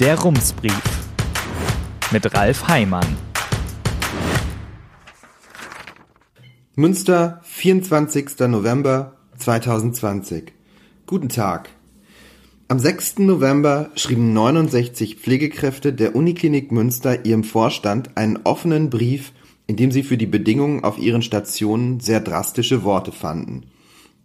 Der Rumsbrief mit Ralf Heimann. Münster, 24. November 2020. Guten Tag. Am 6. November schrieben 69 Pflegekräfte der Uniklinik Münster ihrem Vorstand einen offenen Brief, in dem sie für die Bedingungen auf ihren Stationen sehr drastische Worte fanden.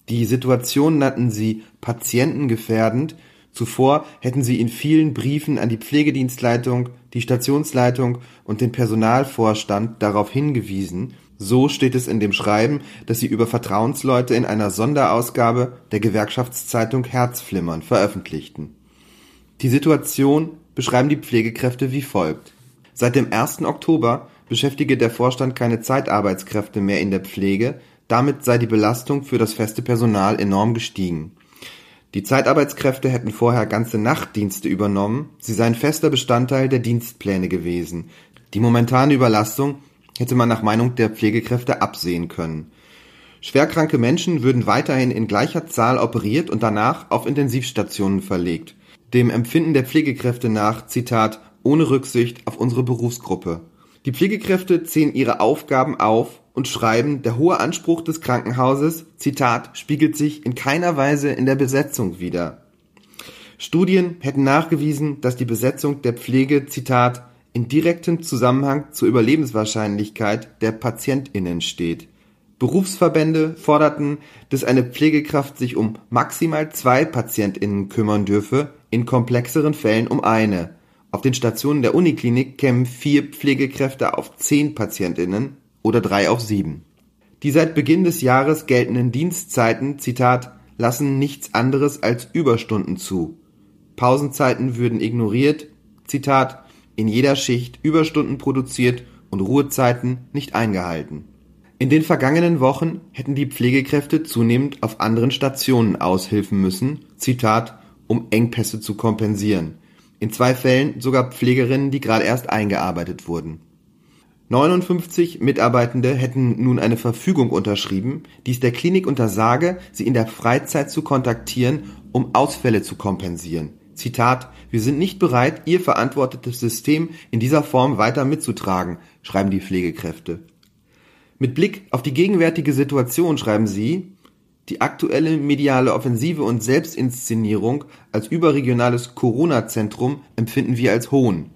Die Situation nannten sie patientengefährdend Zuvor hätten sie in vielen Briefen an die Pflegedienstleitung, die Stationsleitung und den Personalvorstand darauf hingewiesen, so steht es in dem Schreiben, das sie über Vertrauensleute in einer Sonderausgabe der Gewerkschaftszeitung Herzflimmern veröffentlichten. Die Situation beschreiben die Pflegekräfte wie folgt. Seit dem 1. Oktober beschäftige der Vorstand keine Zeitarbeitskräfte mehr in der Pflege, damit sei die Belastung für das feste Personal enorm gestiegen. Die Zeitarbeitskräfte hätten vorher ganze Nachtdienste übernommen, sie seien fester Bestandteil der Dienstpläne gewesen. Die momentane Überlastung hätte man nach Meinung der Pflegekräfte absehen können. Schwerkranke Menschen würden weiterhin in gleicher Zahl operiert und danach auf Intensivstationen verlegt. Dem Empfinden der Pflegekräfte nach, Zitat, ohne Rücksicht auf unsere Berufsgruppe. Die Pflegekräfte ziehen ihre Aufgaben auf und schreiben, der hohe Anspruch des Krankenhauses, Zitat, spiegelt sich in keiner Weise in der Besetzung wider. Studien hätten nachgewiesen, dass die Besetzung der Pflege, Zitat, in direktem Zusammenhang zur Überlebenswahrscheinlichkeit der PatientInnen steht. Berufsverbände forderten, dass eine Pflegekraft sich um maximal zwei PatientInnen kümmern dürfe, in komplexeren Fällen um eine. Auf den Stationen der Uniklinik kämen vier Pflegekräfte auf zehn PatientInnen, oder drei auf sieben. Die seit Beginn des Jahres geltenden Dienstzeiten, Zitat, lassen nichts anderes als Überstunden zu. Pausenzeiten würden ignoriert, Zitat, in jeder Schicht Überstunden produziert und Ruhezeiten nicht eingehalten. In den vergangenen Wochen hätten die Pflegekräfte zunehmend auf anderen Stationen aushilfen müssen, Zitat, um Engpässe zu kompensieren. In zwei Fällen sogar Pflegerinnen, die gerade erst eingearbeitet wurden. 59 Mitarbeitende hätten nun eine Verfügung unterschrieben, die es der Klinik untersage, sie in der Freizeit zu kontaktieren, um Ausfälle zu kompensieren. Zitat: Wir sind nicht bereit, Ihr verantwortetes System in dieser Form weiter mitzutragen, schreiben die Pflegekräfte. Mit Blick auf die gegenwärtige Situation schreiben sie, die aktuelle mediale Offensive und Selbstinszenierung als überregionales Corona-Zentrum empfinden wir als Hohn.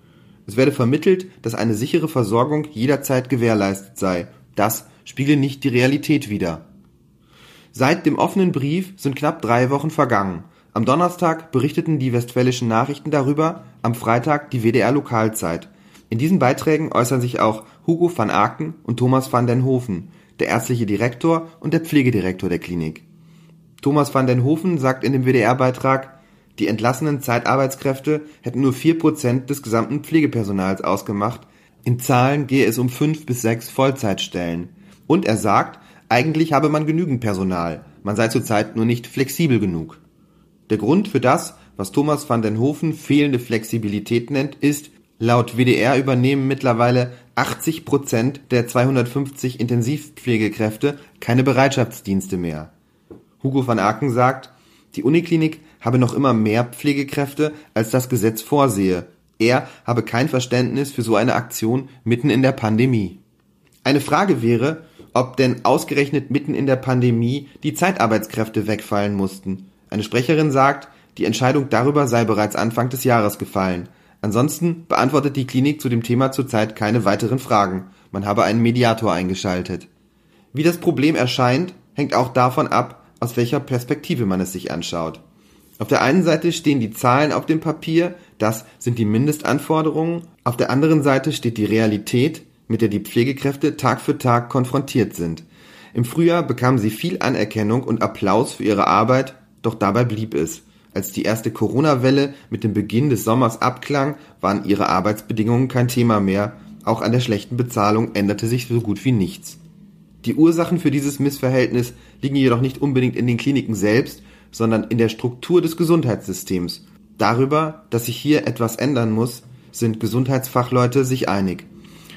Es werde vermittelt, dass eine sichere Versorgung jederzeit gewährleistet sei. Das spiegele nicht die Realität wider. Seit dem offenen Brief sind knapp drei Wochen vergangen. Am Donnerstag berichteten die Westfälischen Nachrichten darüber, am Freitag die WDR Lokalzeit. In diesen Beiträgen äußern sich auch Hugo van Aken und Thomas van den Hofen, der ärztliche Direktor und der Pflegedirektor der Klinik. Thomas van den Hofen sagt in dem WDR-Beitrag, die entlassenen Zeitarbeitskräfte hätten nur vier Prozent des gesamten Pflegepersonals ausgemacht, in Zahlen gehe es um fünf bis sechs Vollzeitstellen. Und er sagt, eigentlich habe man genügend Personal, man sei zurzeit nur nicht flexibel genug. Der Grund für das, was Thomas van den Hofen fehlende Flexibilität nennt, ist, laut WDR übernehmen mittlerweile 80 Prozent der 250 Intensivpflegekräfte keine Bereitschaftsdienste mehr. Hugo van Aken sagt, die Uniklinik habe noch immer mehr Pflegekräfte, als das Gesetz vorsehe. Er habe kein Verständnis für so eine Aktion mitten in der Pandemie. Eine Frage wäre, ob denn ausgerechnet mitten in der Pandemie die Zeitarbeitskräfte wegfallen mussten. Eine Sprecherin sagt, die Entscheidung darüber sei bereits Anfang des Jahres gefallen. Ansonsten beantwortet die Klinik zu dem Thema zurzeit keine weiteren Fragen. Man habe einen Mediator eingeschaltet. Wie das Problem erscheint, hängt auch davon ab, aus welcher Perspektive man es sich anschaut. Auf der einen Seite stehen die Zahlen auf dem Papier, das sind die Mindestanforderungen, auf der anderen Seite steht die Realität, mit der die Pflegekräfte Tag für Tag konfrontiert sind. Im Frühjahr bekamen sie viel Anerkennung und Applaus für ihre Arbeit, doch dabei blieb es. Als die erste Corona-Welle mit dem Beginn des Sommers abklang, waren ihre Arbeitsbedingungen kein Thema mehr, auch an der schlechten Bezahlung änderte sich so gut wie nichts. Die Ursachen für dieses Missverhältnis liegen jedoch nicht unbedingt in den Kliniken selbst, sondern in der Struktur des Gesundheitssystems. Darüber, dass sich hier etwas ändern muss, sind Gesundheitsfachleute sich einig.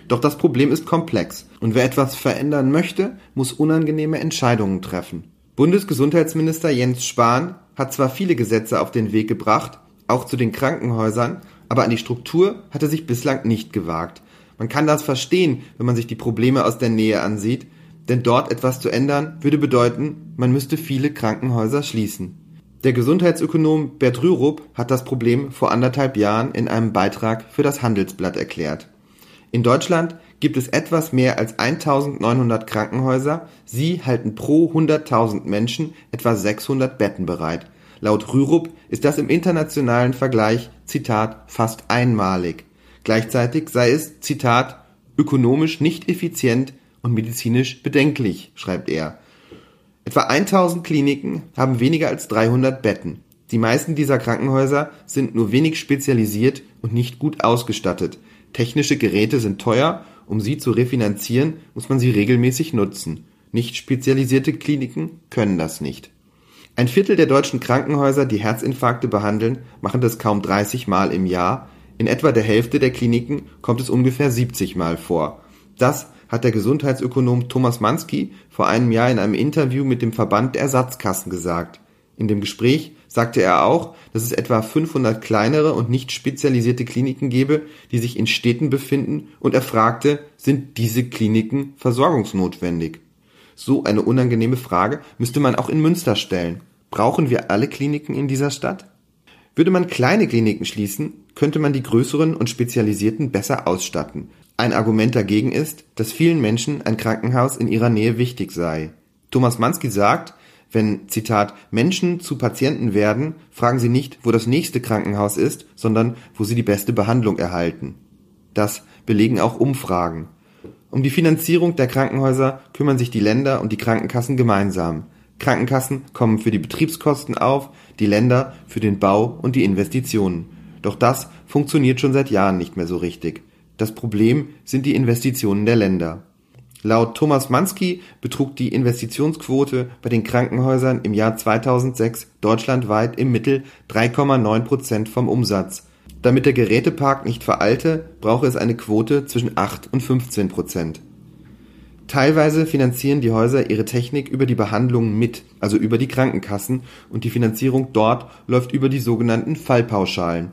Doch das Problem ist komplex und wer etwas verändern möchte, muss unangenehme Entscheidungen treffen. Bundesgesundheitsminister Jens Spahn hat zwar viele Gesetze auf den Weg gebracht, auch zu den Krankenhäusern, aber an die Struktur hat er sich bislang nicht gewagt. Man kann das verstehen, wenn man sich die Probleme aus der Nähe ansieht, denn dort etwas zu ändern würde bedeuten, man müsste viele Krankenhäuser schließen. Der Gesundheitsökonom Bert Rürup hat das Problem vor anderthalb Jahren in einem Beitrag für das Handelsblatt erklärt. In Deutschland gibt es etwas mehr als 1900 Krankenhäuser. Sie halten pro 100.000 Menschen etwa 600 Betten bereit. Laut Rürup ist das im internationalen Vergleich, Zitat, fast einmalig. Gleichzeitig sei es, Zitat, ökonomisch nicht effizient und medizinisch bedenklich, schreibt er. Etwa 1000 Kliniken haben weniger als 300 Betten. Die meisten dieser Krankenhäuser sind nur wenig spezialisiert und nicht gut ausgestattet. Technische Geräte sind teuer, um sie zu refinanzieren, muss man sie regelmäßig nutzen. Nicht spezialisierte Kliniken können das nicht. Ein Viertel der deutschen Krankenhäuser, die Herzinfarkte behandeln, machen das kaum 30 Mal im Jahr. In etwa der Hälfte der Kliniken kommt es ungefähr 70 Mal vor. Das hat der Gesundheitsökonom Thomas Mansky vor einem Jahr in einem Interview mit dem Verband der Ersatzkassen gesagt. In dem Gespräch sagte er auch, dass es etwa 500 kleinere und nicht spezialisierte Kliniken gebe, die sich in Städten befinden, und er fragte, sind diese Kliniken versorgungsnotwendig? So eine unangenehme Frage müsste man auch in Münster stellen. Brauchen wir alle Kliniken in dieser Stadt? Würde man kleine Kliniken schließen, könnte man die größeren und spezialisierten besser ausstatten. Ein Argument dagegen ist, dass vielen Menschen ein Krankenhaus in ihrer Nähe wichtig sei. Thomas Mansky sagt, wenn, Zitat, Menschen zu Patienten werden, fragen sie nicht, wo das nächste Krankenhaus ist, sondern wo sie die beste Behandlung erhalten. Das belegen auch Umfragen. Um die Finanzierung der Krankenhäuser kümmern sich die Länder und die Krankenkassen gemeinsam. Krankenkassen kommen für die Betriebskosten auf, die Länder für den Bau und die Investitionen. Doch das funktioniert schon seit Jahren nicht mehr so richtig. Das Problem sind die Investitionen der Länder. Laut Thomas Mansky betrug die Investitionsquote bei den Krankenhäusern im Jahr 2006 deutschlandweit im Mittel 3,9 Prozent vom Umsatz. Damit der Gerätepark nicht veralte, brauche es eine Quote zwischen 8 und 15 Prozent. Teilweise finanzieren die Häuser ihre Technik über die Behandlungen mit, also über die Krankenkassen, und die Finanzierung dort läuft über die sogenannten Fallpauschalen.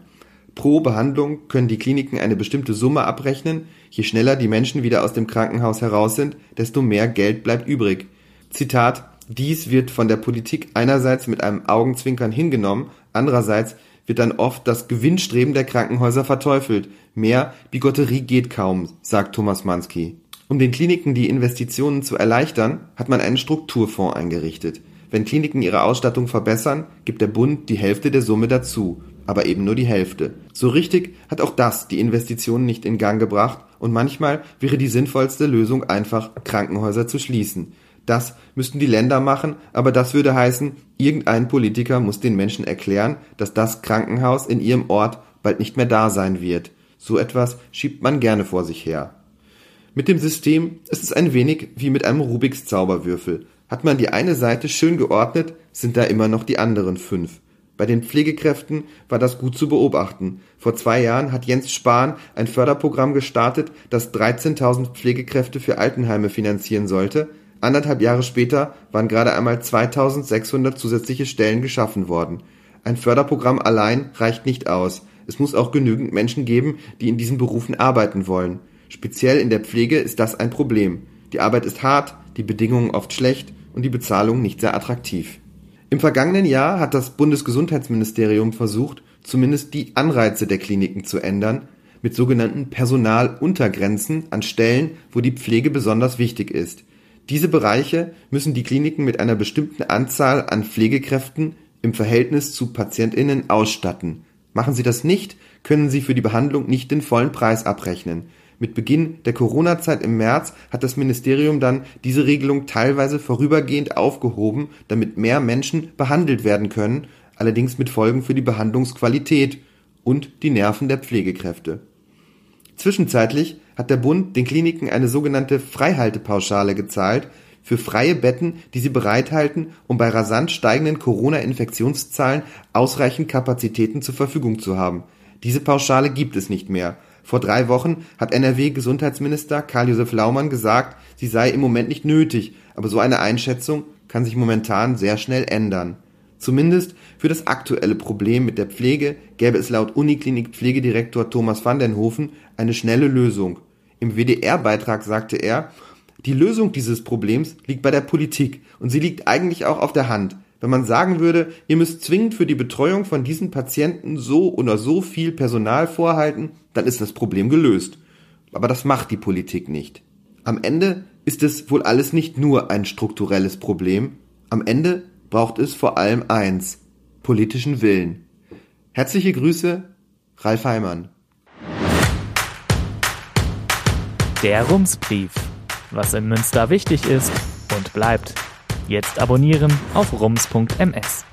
Pro Behandlung können die Kliniken eine bestimmte Summe abrechnen, je schneller die Menschen wieder aus dem Krankenhaus heraus sind, desto mehr Geld bleibt übrig. Zitat Dies wird von der Politik einerseits mit einem Augenzwinkern hingenommen, andererseits wird dann oft das Gewinnstreben der Krankenhäuser verteufelt. Mehr Bigotterie geht kaum, sagt Thomas Mansky. Um den Kliniken die Investitionen zu erleichtern, hat man einen Strukturfonds eingerichtet. Wenn Kliniken ihre Ausstattung verbessern, gibt der Bund die Hälfte der Summe dazu aber eben nur die Hälfte. So richtig hat auch das die Investitionen nicht in Gang gebracht und manchmal wäre die sinnvollste Lösung einfach, Krankenhäuser zu schließen. Das müssten die Länder machen, aber das würde heißen, irgendein Politiker muss den Menschen erklären, dass das Krankenhaus in ihrem Ort bald nicht mehr da sein wird. So etwas schiebt man gerne vor sich her. Mit dem System ist es ein wenig wie mit einem Rubiks Zauberwürfel. Hat man die eine Seite schön geordnet, sind da immer noch die anderen fünf. Bei den Pflegekräften war das gut zu beobachten. Vor zwei Jahren hat Jens Spahn ein Förderprogramm gestartet, das 13.000 Pflegekräfte für Altenheime finanzieren sollte. Anderthalb Jahre später waren gerade einmal 2.600 zusätzliche Stellen geschaffen worden. Ein Förderprogramm allein reicht nicht aus. Es muss auch genügend Menschen geben, die in diesen Berufen arbeiten wollen. Speziell in der Pflege ist das ein Problem. Die Arbeit ist hart, die Bedingungen oft schlecht und die Bezahlung nicht sehr attraktiv. Im vergangenen Jahr hat das Bundesgesundheitsministerium versucht, zumindest die Anreize der Kliniken zu ändern, mit sogenannten Personaluntergrenzen an Stellen, wo die Pflege besonders wichtig ist. Diese Bereiche müssen die Kliniken mit einer bestimmten Anzahl an Pflegekräften im Verhältnis zu Patientinnen ausstatten. Machen sie das nicht, können sie für die Behandlung nicht den vollen Preis abrechnen. Mit Beginn der Corona-Zeit im März hat das Ministerium dann diese Regelung teilweise vorübergehend aufgehoben, damit mehr Menschen behandelt werden können, allerdings mit Folgen für die Behandlungsqualität und die Nerven der Pflegekräfte. Zwischenzeitlich hat der Bund den Kliniken eine sogenannte Freihaltepauschale gezahlt für freie Betten, die sie bereithalten, um bei rasant steigenden Corona-Infektionszahlen ausreichend Kapazitäten zur Verfügung zu haben. Diese Pauschale gibt es nicht mehr vor drei Wochen hat NRW-Gesundheitsminister Karl-Josef Laumann gesagt, sie sei im Moment nicht nötig, aber so eine Einschätzung kann sich momentan sehr schnell ändern. Zumindest für das aktuelle Problem mit der Pflege gäbe es laut Uniklinik Pflegedirektor Thomas van den Hofen eine schnelle Lösung. Im WDR-Beitrag sagte er, die Lösung dieses Problems liegt bei der Politik und sie liegt eigentlich auch auf der Hand. Wenn man sagen würde, ihr müsst zwingend für die Betreuung von diesen Patienten so oder so viel Personal vorhalten, dann ist das Problem gelöst. Aber das macht die Politik nicht. Am Ende ist es wohl alles nicht nur ein strukturelles Problem. Am Ende braucht es vor allem eins, politischen Willen. Herzliche Grüße, Ralf Heimann. Der Rumsbrief. Was in Münster wichtig ist und bleibt. Jetzt abonnieren auf rums.ms.